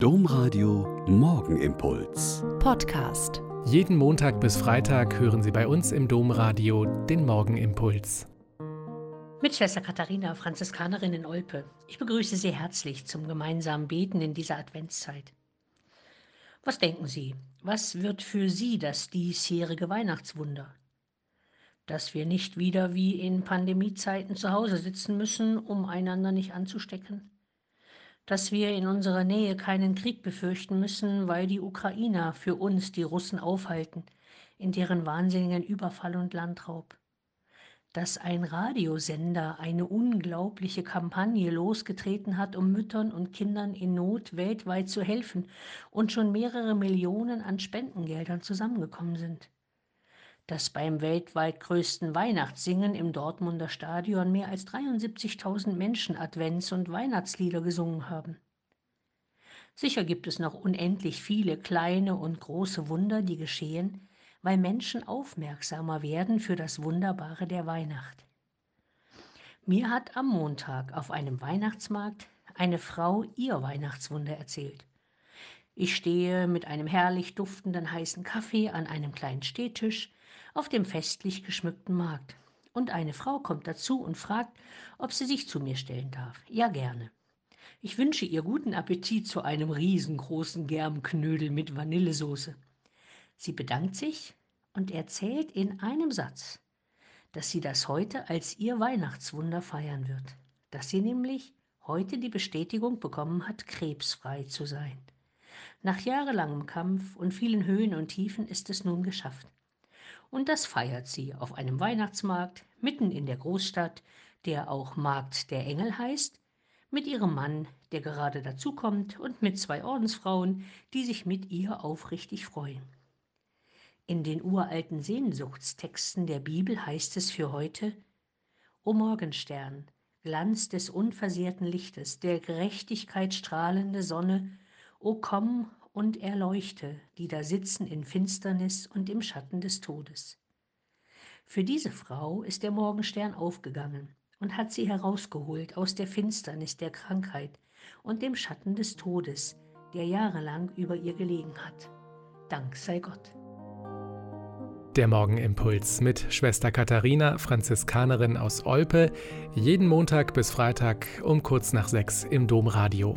Domradio Morgenimpuls. Podcast. Jeden Montag bis Freitag hören Sie bei uns im Domradio den Morgenimpuls. Mit Schwester Katharina, Franziskanerin in Olpe. Ich begrüße Sie herzlich zum gemeinsamen Beten in dieser Adventszeit. Was denken Sie? Was wird für Sie das diesjährige Weihnachtswunder? Dass wir nicht wieder wie in Pandemiezeiten zu Hause sitzen müssen, um einander nicht anzustecken? Dass wir in unserer Nähe keinen Krieg befürchten müssen, weil die Ukrainer für uns die Russen aufhalten, in deren wahnsinnigen Überfall und Landraub. Dass ein Radiosender eine unglaubliche Kampagne losgetreten hat, um Müttern und Kindern in Not weltweit zu helfen und schon mehrere Millionen an Spendengeldern zusammengekommen sind dass beim weltweit größten Weihnachtssingen im Dortmunder Stadion mehr als 73.000 Menschen Advents- und Weihnachtslieder gesungen haben. Sicher gibt es noch unendlich viele kleine und große Wunder, die geschehen, weil Menschen aufmerksamer werden für das Wunderbare der Weihnacht. Mir hat am Montag auf einem Weihnachtsmarkt eine Frau ihr Weihnachtswunder erzählt. Ich stehe mit einem herrlich duftenden heißen Kaffee an einem kleinen Stehtisch auf dem festlich geschmückten Markt. Und eine Frau kommt dazu und fragt, ob sie sich zu mir stellen darf. Ja, gerne. Ich wünsche ihr guten Appetit zu einem riesengroßen Germknödel mit Vanillesoße. Sie bedankt sich und erzählt in einem Satz, dass sie das heute als ihr Weihnachtswunder feiern wird, dass sie nämlich heute die Bestätigung bekommen hat, krebsfrei zu sein. Nach jahrelangem Kampf und vielen Höhen und Tiefen ist es nun geschafft. Und das feiert sie auf einem Weihnachtsmarkt mitten in der Großstadt, der auch Markt der Engel heißt, mit ihrem Mann, der gerade dazukommt, und mit zwei Ordensfrauen, die sich mit ihr aufrichtig freuen. In den uralten Sehnsuchtstexten der Bibel heißt es für heute, O Morgenstern, Glanz des unversehrten Lichtes, der Gerechtigkeit strahlende Sonne, O komm und erleuchte, die da sitzen in Finsternis und im Schatten des Todes. Für diese Frau ist der Morgenstern aufgegangen und hat sie herausgeholt aus der Finsternis der Krankheit und dem Schatten des Todes, der jahrelang über ihr gelegen hat. Dank sei Gott. Der Morgenimpuls mit Schwester Katharina, Franziskanerin aus Olpe, jeden Montag bis Freitag um kurz nach sechs im Domradio.